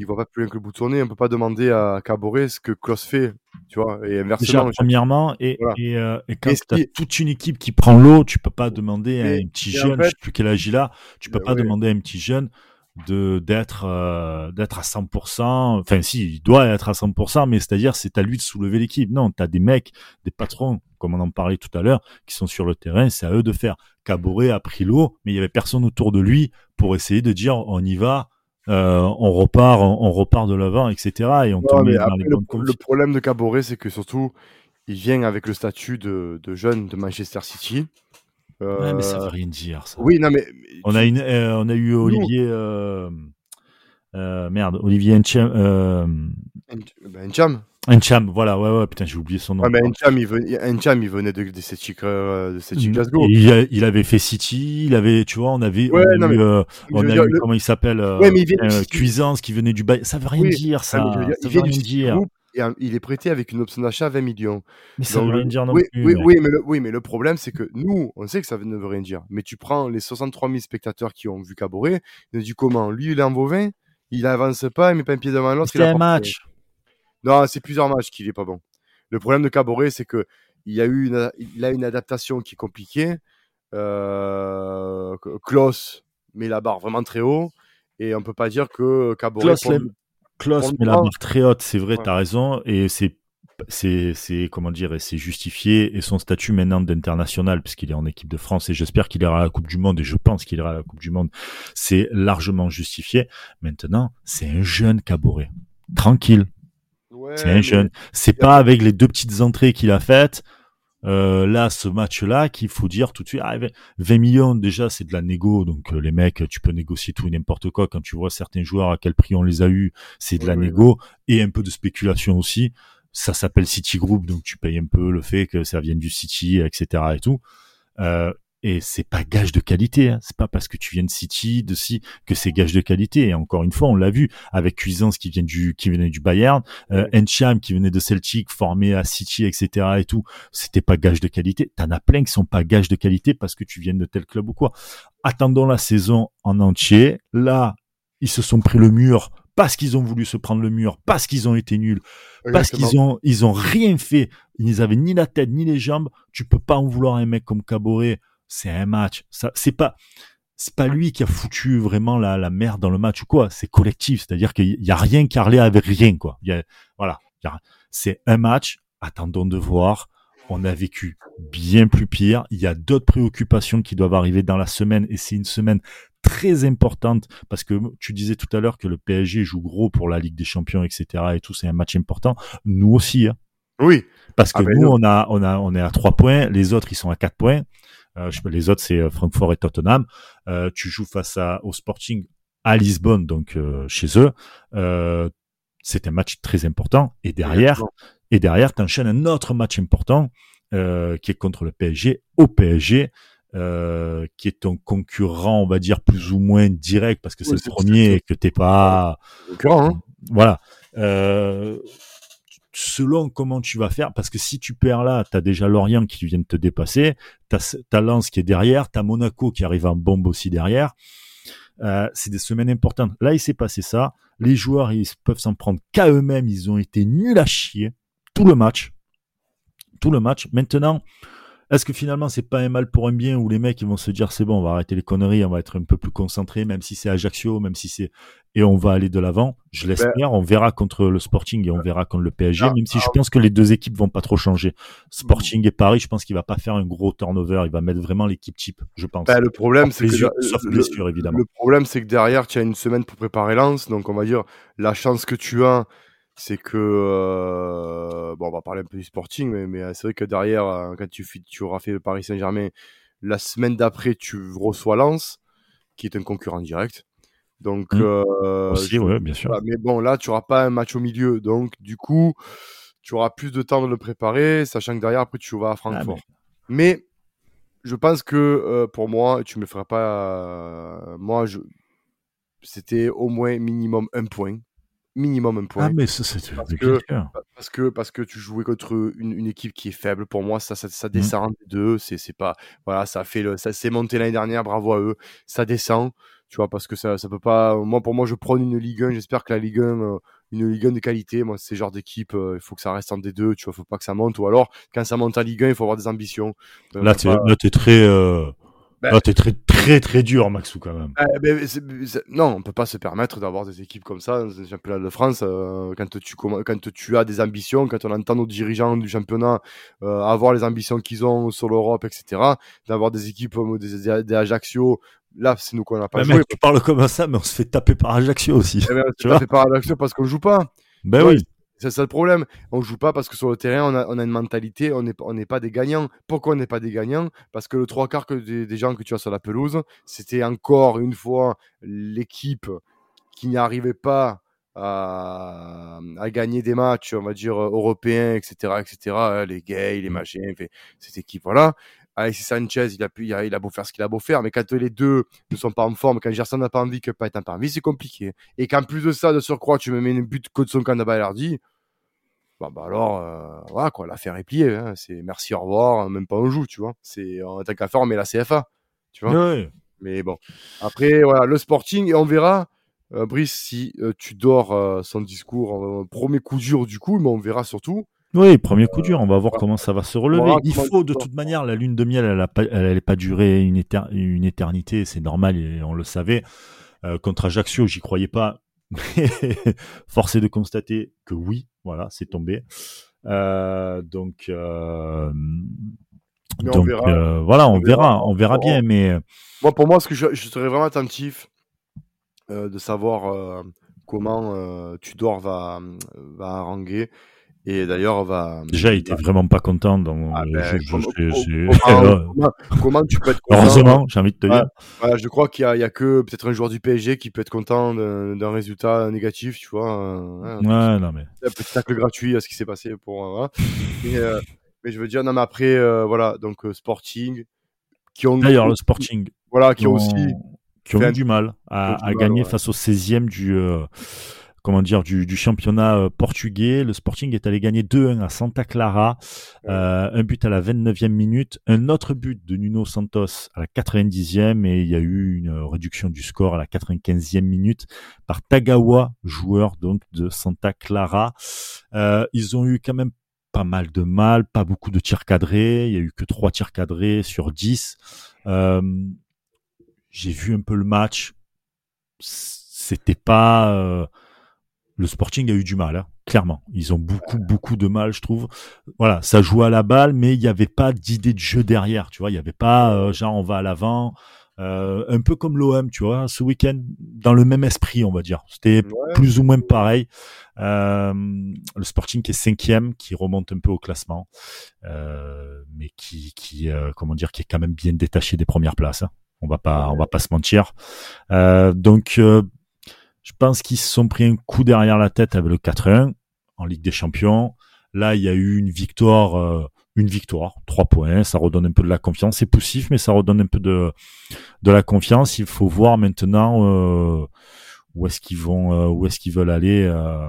ne voit pas plus loin que le bout de son nez, on peut pas demander à Caboret ce que Klaus fait, tu vois, et Déjà, inversement. premièrement, et, Voilà. et, euh, et quand tu as qui- toute une équipe qui prend l'eau, tu peux pas demander à un petit mais en jeune, je fait- sais plus quel âge il a, tu peux Euh, pas ouais. demander à un petit jeune de d'être euh, d'être à 100%. Enfin, si, il doit être à 100%, mais c'est-à-dire c'est à lui de soulever l'équipe. Non, tu as des mecs, des patrons, comme on en parlait tout à l'heure, qui sont sur le terrain, c'est à eux de faire. Caboret a pris l'eau, mais il y avait personne autour de lui pour essayer de dire on y va. euh, on repart, on, on repart de l'avant, etc. Et on Non, mais dans les le, le problème de Caboret, c'est que surtout, il vient avec le statut de, de jeune de Manchester City. Ouais, mais ça Euh, veut rien dire, ça. Oui, non, mais. On a une, euh, on a eu Olivier, euh, merde, Olivier Encham, euh, Ben, Encham. Encham, voilà, ouais, ouais, putain, j'ai oublié son nom. Ouais, mais Encham, il venait, Encham, il venait de, de euh, de Mm. Glasgow. Et il, avait fait City, il avait, tu vois, on avait, Ouais, on a non, eu, mais- on a dire, eu, le- comment il s'appelle, Ouais, mais il vient euh. Cuisance qui venait du Bayern. Ça veut rien Oui. dire, Ah, ça. dire, ça il veut vient rien dire. Et un- il est prêté avec une option d'achat à 20 millions. Mais ça Donc, veut rien dire non oui, plus. oui, mais le, oui, mais le problème, c'est que nous, on sait que ça ne veut rien dire. Mais tu prends les 63 000 spectateurs qui ont vu Caboret, ils ont dit comment? Lui, il est en bovin, il avance pas, il met pas un pied devant l'autre. C'était un match. Non, c'est plusieurs matchs qu'il est pas bon. Le problème de Caboret, c'est que il y a eu une, il a une adaptation qui est compliquée. Euh, Klaus met la barre vraiment très haut et on peut pas dire que Caboret. Klaus. Klaus met la barre très haute, c'est vrai, Ouais. t'as raison, et c'est c'est c'est comment dire c'est justifié et son statut maintenant d'international puisqu'il est en équipe de France et j'espère qu'il ira à la Coupe du Monde et je pense qu'il ira à la Coupe du Monde c'est largement justifié. Maintenant c'est un jeune Caboret. Tranquille. Ouais, c'est un jeune. C'est pas avec les deux petites entrées qu'il a faites euh, là ce match là qu'il faut dire tout de suite ah, 20 millions déjà c'est de la négo. Donc euh, les mecs tu peux négocier tout et n'importe quoi. Quand tu vois certains joueurs à quel prix on les a eu c'est de Oui, la oui, négo. Et un peu de spéculation aussi. Ça s'appelle City Group donc tu payes un peu le fait que ça vienne du City etc et tout. Euh, et c'est pas gage de qualité hein. c'est pas parce que tu viens de City de si que c'est gage de qualité. Et encore une fois on l'a vu avec Cuisance qui vient du qui venait du Bayern euh, Encham qui venait de Celtic formé à City etc et tout. C'était pas gage de qualité. T'en as plein qui sont pas gage de qualité parce que tu viens de tel club ou quoi. Attendons la saison en entier. Là ils se sont pris le mur parce qu'ils ont voulu se prendre le mur parce qu'ils ont été nuls parce qu'ils ont ils ont rien fait. Ils avaient ni la tête ni les jambes. Tu peux pas en vouloir à un mec comme Caboret c'est un match ça c'est pas c'est pas lui qui a foutu vraiment la, la merde dans le match ou quoi c'est collectif c'est-à-dire qu'il y a rien qui allait avec rien quoi il y a, voilà c'est un match attendons de voir on a vécu bien plus pire il y a d'autres préoccupations qui doivent arriver dans la semaine et c'est une semaine très importante parce que tu disais tout à l'heure que le PSG joue gros pour la Ligue des Champions, etc. Et tout, c'est un match important. Nous aussi, hein. Oui. Parce que Ah ben nous, non. on a, on a, on est à trois points. Les autres, ils sont à quatre points. Euh, je les autres, c'est euh, Francfort et Tottenham. Euh, tu joues face à, au Sporting à Lisbonne, donc euh, chez eux. C'est un match très important. Et derrière, et derrière, t'enchaînes un autre match important qui est contre le PSG au PSG. Euh, qui est ton concurrent, on va dire plus ou moins direct parce que c'est Oui, le premier et que t'es pas, Concurrent, hein. voilà. Euh, selon comment tu vas faire, parce que si tu perds là, tu as déjà Lorient qui vient de te dépasser, tu as, Lens qui est derrière, tu as Monaco qui arrive en bombe aussi derrière. Euh, c'est des semaines importantes. Là, il s'est passé ça. Les joueurs, ils peuvent s'en prendre qu'à eux-mêmes. Ils ont été nuls à chier tout le match. Tout le match. Maintenant, est-ce que finalement c'est pas un mal pour un bien où les mecs ils vont se dire c'est bon, on va arrêter les conneries, on va être un peu plus concentré, même si c'est Ajaccio, même si c'est et on va aller de l'avant? Je l'espère. On verra contre le Sporting et on verra contre le PSG, Ah, même si je ah, pense que les deux équipes vont pas trop changer. Sporting et Paris, je pense qu'il va pas faire un gros turnover. Il va mettre vraiment l'équipe type, je pense. Bah, le problème, c'est que le- blessure, évidemment. Le problème, c'est que derrière, tu as une semaine pour préparer Lens. Donc, on va dire, la chance que tu as, c'est que. euh, bon, on va parler un peu du sporting, mais, mais euh, c'est vrai que derrière, euh, quand tu, tu auras fait le Paris Saint-Germain, la semaine d'après, tu reçois Lens, qui est un concurrent direct. Donc, Mm. euh, Aussi, je- ouais, bien sûr. voilà, mais bon, là, tu auras pas un match au milieu. Donc, du coup, tu auras plus de temps de le préparer, sachant que derrière, après, tu vas à Francfort. mais... je pense que euh, pour moi, tu me feras pas. moi, je... c'était au moins minimum un point. Minimum un point. Ah, mais ça, c'est Parce que-. Parce que, parce que tu jouais contre une, une équipe qui est faible. Pour moi, ça, ça, Mmh. ça descend des deux. C'est, c'est pas, voilà, ça fait le, ça s'est monté l'année dernière. Bravo à eux. Ça descend. Tu vois, parce que ça, ça peut pas, moi, pour moi, je prône une Ligue 1. J'espère que la Ligue 1, euh, une Ligue 1 de qualité. Moi, ces genres d'équipe, euh, il faut que ça reste en D2. Tu vois, faut pas que ça monte. Ou alors, quand ça monte en Ligue 1, il faut avoir des ambitions. Euh, Là, faut t'es, pas- là, t'es très, euh, Bah- là, t'es très, très, très dur, Maxou, quand même. C'est- non, on peut pas se permettre d'avoir des équipes comme ça dans un championnat de France euh, quand tu commen- quand tu as des ambitions, quand on entend nos dirigeants du championnat euh, avoir les ambitions qu'ils ont sur l'Europe, etc. D'avoir des équipes comme des, des, des Ajaccio, là c'est nous qu'on n'a pas Bah, joué. mec, tu parles comme ça, mais on se fait taper par Ajaccio aussi. Eh ben, vois pas fait par Ajaccio parce qu'on joue pas. Ben oui. C'est ça le problème. On joue pas parce que sur le terrain, on a, on a une mentalité, on n'est on pas des gagnants. Pourquoi on n'est pas des gagnants? Parce que le trois quarts que des, des gens que tu as sur la pelouse, c'était encore une fois l'équipe qui n'y arrivait pas à, à gagner des matchs, on va dire, européens, etc., etc., les gays, les Mm. machins, cette équipe-là. Alexis Sanchez, il a, pu, il, a, il a beau faire ce qu'il a beau faire, mais quand les deux ne sont pas en forme, quand Gerson n'a pas envie, que pas n'a pas envie, c'est compliqué. Et qu'en plus de ça, de surcroît, tu me mets une but contre son camp de Balardi, bah, bah alors, euh, voilà, quoi, l'affaire est pliée. Hein. C'est merci, au revoir, même pas on joue, tu vois. C'est en tant qu'à faire, on met la CFA, tu vois. Ouais. Mais bon. Après, voilà, le sporting, et on verra, euh, Brice, si euh, tu dors son discours, premier coup dur du coup, mais on verra surtout. Oui, premier coup dur. On va voir comment ça va se relever. Il faut, de toute manière, la lune de miel, elle n'a pas, pas durer une, éter- une éternité. C'est normal et on le savait. Euh, contre Ajaccio, j'y croyais pas. Mais force est de constater que oui, voilà, c'est tombé. Euh, donc, euh, on verra. voilà, on, On verra, verra. on verra bien. Mais Moi, pour moi, ce que je, je serais vraiment attentif de savoir comment Tudor va, va haranguer. Et d'ailleurs, va. déjà, il était vraiment pas content. Donc, Ah, euh, ben, je- je- comment- j'ai- j'ai- comment, euh, comment- comment tu peux être content heureusement, j'ai envie de te dire. Voilà, je crois qu'il y a, que peut-être un joueur du PSG qui peut être content d'un résultat négatif, tu vois. euh, ouais, Ouais, non mais. un petit tacle gratuit à ce qui s'est passé pour. euh, voilà. mais, euh, mais je veux dire, non, mais après, euh, voilà, donc euh, Sporting, qui ont. D'ailleurs, le Sporting, Voilà, qui ont aussi. qui ont eu du mal à, gagner ouais. face au 16e du euh, comment dire du, du championnat euh, portugais. Le Sporting est allé gagner 2-1 à Santa Clara, euh, un but à la 29e minute, un autre but de Nuno Santos à la 90e et il y a eu une réduction du score à la 95e minute par Tagawa, joueur donc de Santa Clara. Euh, ils ont eu quand même pas mal de mal, pas beaucoup de tirs cadrés. Il y a eu que trois tirs cadrés sur 10. Euh, j'ai vu un peu le match. C'était pas. euh, le Sporting a eu du mal, hein, clairement. Ils ont beaucoup, beaucoup de mal, je trouve. Voilà, ça joue à la balle, mais il n'y avait pas d'idée de jeu derrière. Tu vois, il n'y avait pas euh, genre on va à l'avant. Euh, un peu comme l'OM, tu vois, ce week-end, dans le même esprit, on va dire. C'était plus ou moins pareil. Euh, le Sporting qui est cinquième, qui remonte un peu au classement, mais qui, qui comment dire, qui est quand même bien détaché des premières places. Hein. On va pas, on va pas se mentir. Donc, je pense qu'ils se sont pris un coup derrière la tête avec le 4-1 en Ligue des Champions. Là, il y a eu une victoire une victoire, trois points, ça redonne un peu de la confiance. C'est poussif, mais ça redonne un peu de, de la confiance. Il faut voir maintenant euh, où est-ce qu'ils vont, euh, où est-ce qu'ils veulent aller euh,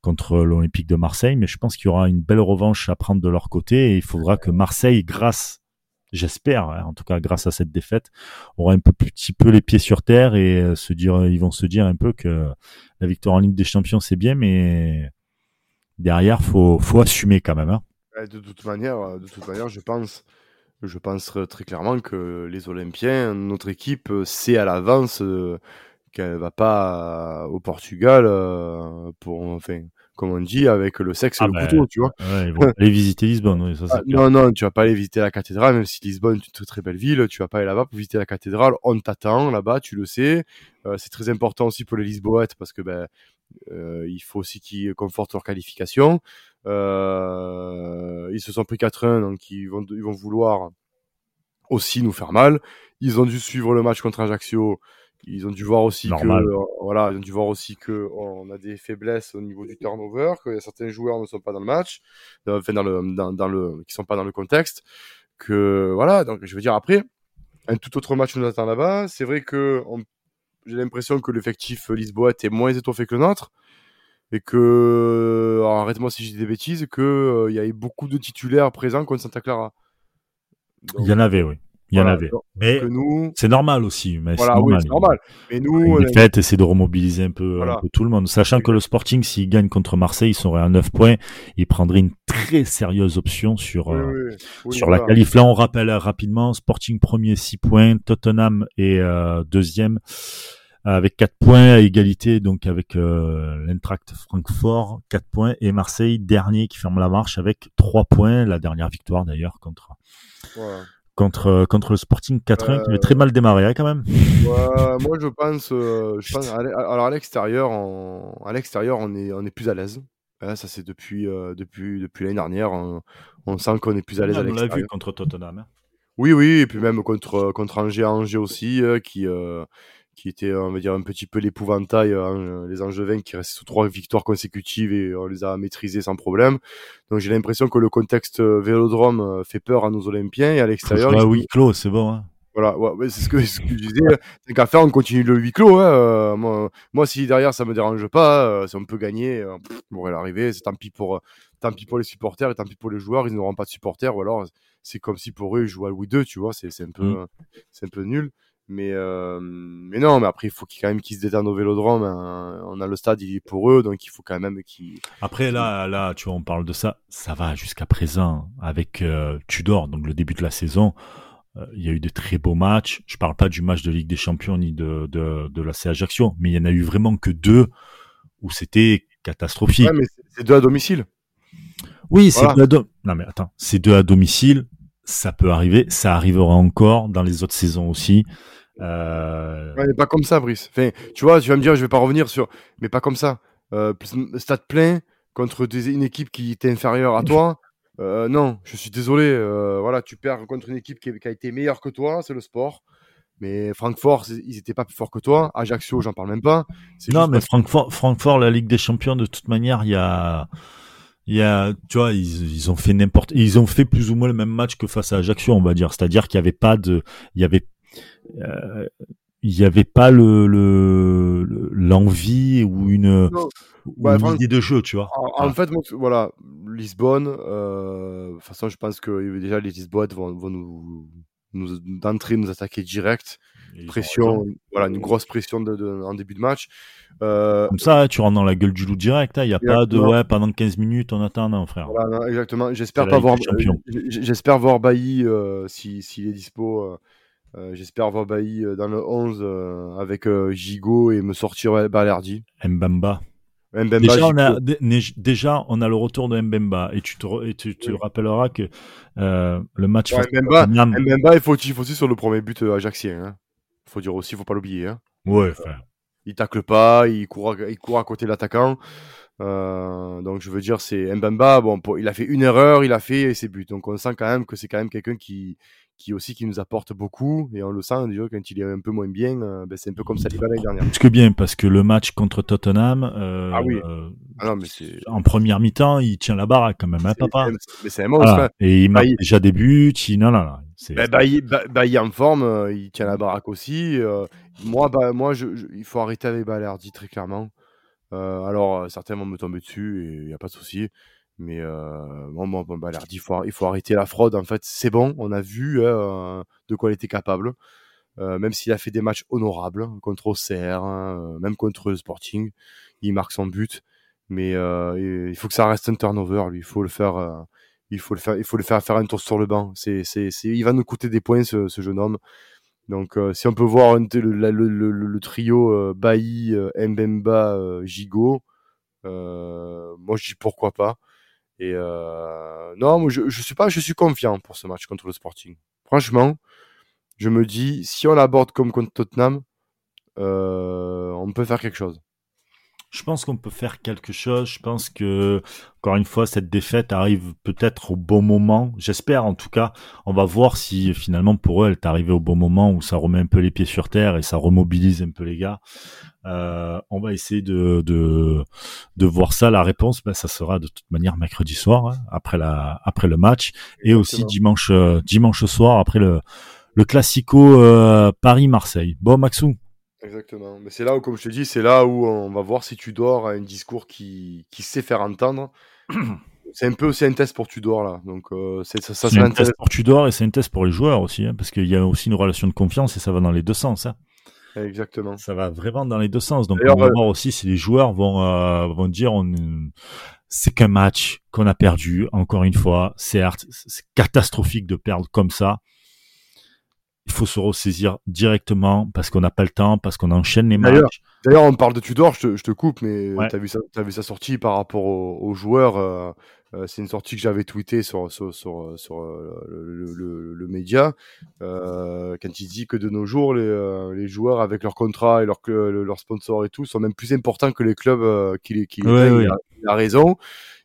contre l'Olympique de Marseille. Mais je pense qu'il y aura une belle revanche à prendre de leur côté et il faudra que Marseille, grâce, j'espère, hein, en tout cas grâce à cette défaite, aura un peu petit peu les pieds sur terre et se dire, ils vont se dire un peu que la victoire en Ligue des Champions c'est bien, mais derrière faut, faut assumer quand même. Hein. De toute manière, euh, de toute manière, je pense, je pense très clairement que les Olympiens, notre équipe sait à l'avance euh, qu'elle va pas au Portugal euh, pour, enfin, comme on dit, avec le sexe et ah le ben, couteau, tu vois. Ouais, aller visiter Lisbonne. ça, ah, non, non, tu vas pas aller visiter la cathédrale, même si Lisbonne est une très, très belle ville, tu vas pas aller là-bas pour visiter la cathédrale. On t'attend là-bas, tu le sais. c'est très important aussi pour les Lisboètes parce que ben, il faut aussi qu'ils confortent leur qualification. Euh, ils se sont pris 4-1, donc ils vont, ils vont vouloir aussi nous faire mal. Ils ont dû suivre le match contre Ajaccio. Ils ont dû voir aussi que, euh, voilà, ils ont dû voir aussi que on a des faiblesses au niveau du turnover, que certains joueurs ne sont pas dans le match, euh, enfin dans le, dans, dans le, qui sont pas dans le contexte. Que voilà, donc je veux dire après, un tout autre match nous attend là-bas. C'est vrai que j'ai l'impression que l'effectif Lisboa est moins étoffé que le nôtre et que, arrête-moi si j'ai des bêtises, que euh, il y avait beaucoup de titulaires présents contre Santa Clara. Il y en avait, oui. Il y en avait. mais nous... c'est normal aussi. Mais voilà, normal. Oui, c'est normal. Mais nous, les fêtes, essayer de remobiliser un peu, un peu, tout le monde. Sachant que le Sporting, s'il gagne contre Marseille, il serait à 9 points. Il prendrait une très sérieuse option sur, euh, sur la qualif. Là, on rappelle rapidement, Sporting premier 6 points, Tottenham est euh, deuxième avec 4 points à égalité donc avec euh, l'Eintracht Francfort 4 points et Marseille dernier qui ferme la marche avec 3 points la dernière victoire d'ailleurs contre contre euh, contre le Sporting 4-1 qui avait très mal démarré hein, quand même. moi je pense, euh, je pense alors à l'extérieur à l'extérieur on est on est plus à l'aise. ça c'est depuis depuis depuis l'année dernière on, sent qu'on est plus à l'aise à l'extérieur. On l'a vu contre Tottenham. Hein. Oui oui et puis même contre contre Angers Angers aussi qui qui était, on va dire, un petit peu l'épouvantail, hein, les Angevins qui restaient sous trois victoires consécutives et on les a maîtrisés sans problème. Donc j'ai l'impression que le contexte euh, vélodrome euh, fait peur à nos Olympiens et à l'extérieur. Ah huis clos, c'est bon. Hein. Voilà, ouais, c'est ce que, ce que je disais. C'est qu'à faire, on continue le huis clos. Hein. Euh, moi, moi, si derrière ça me dérange pas, si on peut gagner, on pourrait l'arriver. C'est tant pis pour, tant pis pour les supporters et tant pis pour les joueurs. Ils n'auront pas de supporters ou alors c'est comme si pour eux ils jouaient à Louis II, tu vois. C'est un peu, mmh. c'est un peu nul. Mais, euh, mais non, mais après, il faut quand même qu'ils se détendent au vélodrome. Hein. On a le stade, il est pour eux, donc il faut quand même qu'ils. Après, là, là, tu vois, on parle de ça. Ça va jusqu'à présent avec euh, Tudor, donc le début de la saison. Euh, il y a eu de très beaux matchs. Je parle pas du match de Ligue des Champions ni de, de, de la C Ajaccio, mais il y en a eu vraiment que deux où c'était catastrophique. Ouais, mais c'est deux à domicile. Oui, c'est deux à domicile. Non, mais attends, c'est deux à domicile. Ça peut arriver. Ça arrivera encore dans les autres saisons aussi. Euh... Ouais, mais pas comme ça, Brice. Enfin, tu vois, tu vas me dire, je vais pas revenir sur, mais pas comme ça. Euh, stade plein contre des, une équipe qui était inférieure à toi. Euh, non, je suis désolé. Euh, voilà, tu perds contre une équipe qui, qui a été meilleure que toi, c'est le sport. Mais Francfort, ils étaient pas plus forts que toi. Ajaccio, j'en parle même pas. Non, mais Francfort, Francfort, la Ligue des Champions, de toute manière, il y a, il y a, tu vois, ils, ils ont fait n'importe, ils ont fait plus ou moins le même match que face à Ajaccio, on va dire. C'est-à-dire qu'il y avait pas de, il y avait il n'y avait pas le l'envie ou une, bah, idée de jeu, tu vois. En, fait, voilà, Lisbonne. Euh, de toute façon, je pense que déjà les Lisboètes vont, vont nous, nous d'entrée nous attaquer direct. pression, voilà, une grosse pression de, en début de match. Euh, Comme ça, tu rentres dans la gueule du loup direct. Il hein, n'y a pas de ouais pendant 15 minutes on attend, non frère. Voilà, exactement. J'espère pas voir. J'espère voir Bailly s'il si, est dispo euh, j'espère voir Bailly euh, dans le 11 euh, avec Gigot et me sortir Balerdi. Mbamba. Mbemba déjà, on a, déjà, on a le retour de Mbemba et tu te, et tu te rappelleras que le match ouais, Mbemba, Mbemba, il faut, il aussi sur le premier but ajaxien. Hein. Faut dire aussi, faut pas l'oublier. Hein. Ouais. Il tacle pas, il court, à, il court à côté de l'attaquant. Euh, donc je veux dire, c'est Mbamba. Bon, pour- il a fait une erreur, il a fait ses buts. Donc on sent quand même que c'est quand même quelqu'un qui, qui aussi qui nous apporte beaucoup. Et on le sent déjà quand il est un peu moins bien. euh, ben, c'est un peu comme Saliba l'année dernière. Plus que bien, parce que le match contre Tottenham, euh, Ah oui. Ah non, mais c'est. en première mi-temps, il tient la baraque quand même, hein, papa Mais c'est un monstre. Hein. Et il marque Bah, il- déjà des buts. Il... Non, non, non. c'est- Ben, Bailly, Ba- Bailly en forme, il tient la baraque aussi. moi, bah, moi je, je- il faut arrêter avec Balerdi, très clairement. Euh, alors, euh, certains vont me tomber dessus et il n'y a pas de souci. Mais euh, bon, bon, bon, Balerdi, il faut, il faut arrêter la fraude. En fait, c'est bon, on a vu hein, de quoi il était capable. Euh, même s'il a fait des matchs honorables contre Auxerre, hein, euh, même contre Sporting, il marque son but. Mais euh, il faut que ça reste un turnover, lui. Il faut le faire. il faut le faire, il faut le faire faire un tour sur le banc. C'est, c'est, c'est, il va nous coûter des points ce, ce jeune homme. Donc, euh, si on peut voir le, trio euh, Bailly, euh, Mbemba, Gigot, moi je dis pourquoi pas. Et non, moi, je, je suis pas, je suis confiant pour ce match contre le Sporting. Franchement, je me dis si on l'aborde comme contre Tottenham, on peut faire quelque chose. Je pense qu'on peut faire quelque chose. Je pense que, encore une fois, cette défaite arrive peut-être au bon moment. J'espère, en tout cas. On va voir si finalement pour eux, elle est arrivée au bon moment où ça remet un peu les pieds sur terre et ça remobilise un peu les gars. Euh, on va essayer de, de, de voir ça. La réponse, ben, ça sera de toute manière mercredi soir, hein, après la, après le match, et aussi dimanche, euh, dimanche soir après le, le classico euh, Paris-Marseille. Bon, Maxou. Exactement. Mais c'est là où, comme je te dis, c'est là où on va voir si Tudor a un discours qui, qui sait faire entendre. c'est un peu aussi un test pour Tudor là. Donc euh, c'est ça, ça C'est un test pour Tudor et c'est un test pour les joueurs aussi, hein, parce qu'il y a aussi une relation de confiance et ça va dans les deux sens. Hein. Exactement. Ça va vraiment dans les deux sens. Donc on va euh, voir aussi si les joueurs vont euh, vont dire on c'est qu'un match qu'on a perdu. Encore une fois, certes, c'est catastrophique de perdre comme ça. Il faut se ressaisir directement parce qu'on n'a pas le temps, parce qu'on enchaîne les matchs. D'ailleurs, on parle de Tudor, je te, je te coupe, mais Ouais. tu as vu, sa- t'as vu sa sortie par rapport aux, aux joueurs. euh, euh, c'est une sortie que j'avais tweetée sur, sur, sur, sur, euh, le, le- le- le média. quand il dit que de nos jours, les, les joueurs, avec leur contrat et leur, cl- leur sponsor et tout, sont même plus importants que les clubs qui, les- qui Ouais, payent. ouais. Il, a, il a raison.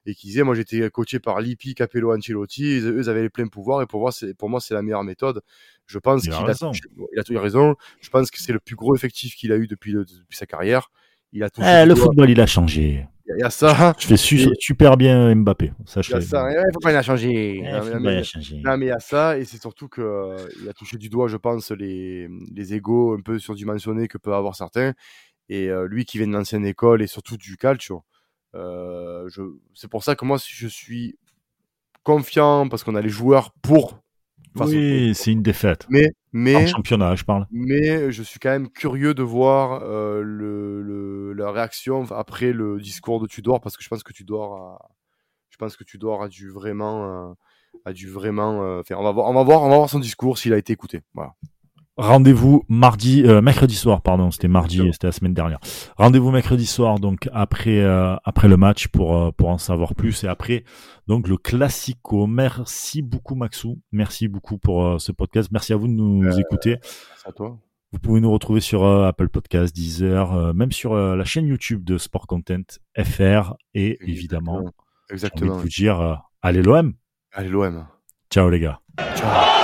Et qui disait, moi j'étais coaché par Lippi, Capello, Ancelotti, ils- eux ils avaient les pleins pouvoirs et pour moi c'est pour moi c'est la meilleure méthode. Je pense Il a qu'il a, raison. touché- il a tout raison. Je pense que c'est le plus gros effectif qu'il a eu depuis, le- depuis sa carrière. Il a touché Eh, le football, il a changé. Il y a ça. Je fais su- Et- super bien Mbappé. Ça, Il y a ça. Il faut pas il a changé? Eh, Non, mais- il a changé. non, mais il y a ça, et c'est surtout que euh, il a touché du doigt, je pense, les, les égaux un peu surdimensionnés que peuvent avoir certains. Et euh, lui qui vient de l'ancienne école et surtout du calcio, je... c'est pour ça que moi je suis confiant parce qu'on a les joueurs pour. Oui, c'est une défaite. Mais, En championnat, je parle. mais je suis quand même curieux de voir euh, le, le- la réaction après le discours de Tudor parce que je pense que Tudor a, je pense que Tudor a dû vraiment, euh, a dû vraiment, euh. On va voir, on va voir, on va voir son discours s'il a été écouté. Voilà. Rendez-vous mardi, euh, mercredi soir, pardon, c'était mardi, Exactement. c'était la semaine dernière. Rendez-vous mercredi soir, donc après euh, après le match pour euh, pour en savoir plus et après donc le classico. Merci beaucoup Maxou, merci beaucoup pour euh, ce podcast, merci à vous de nous Euh, écouter. À toi. Vous pouvez nous retrouver sur euh, Apple Podcast, Deezer, euh, même sur la chaîne YouTube de Sport Content FR et évidemment, j'ai envie de Exactement. vous dire, euh, allez l'OM, Allez l'OM. ciao les gars. Ciao.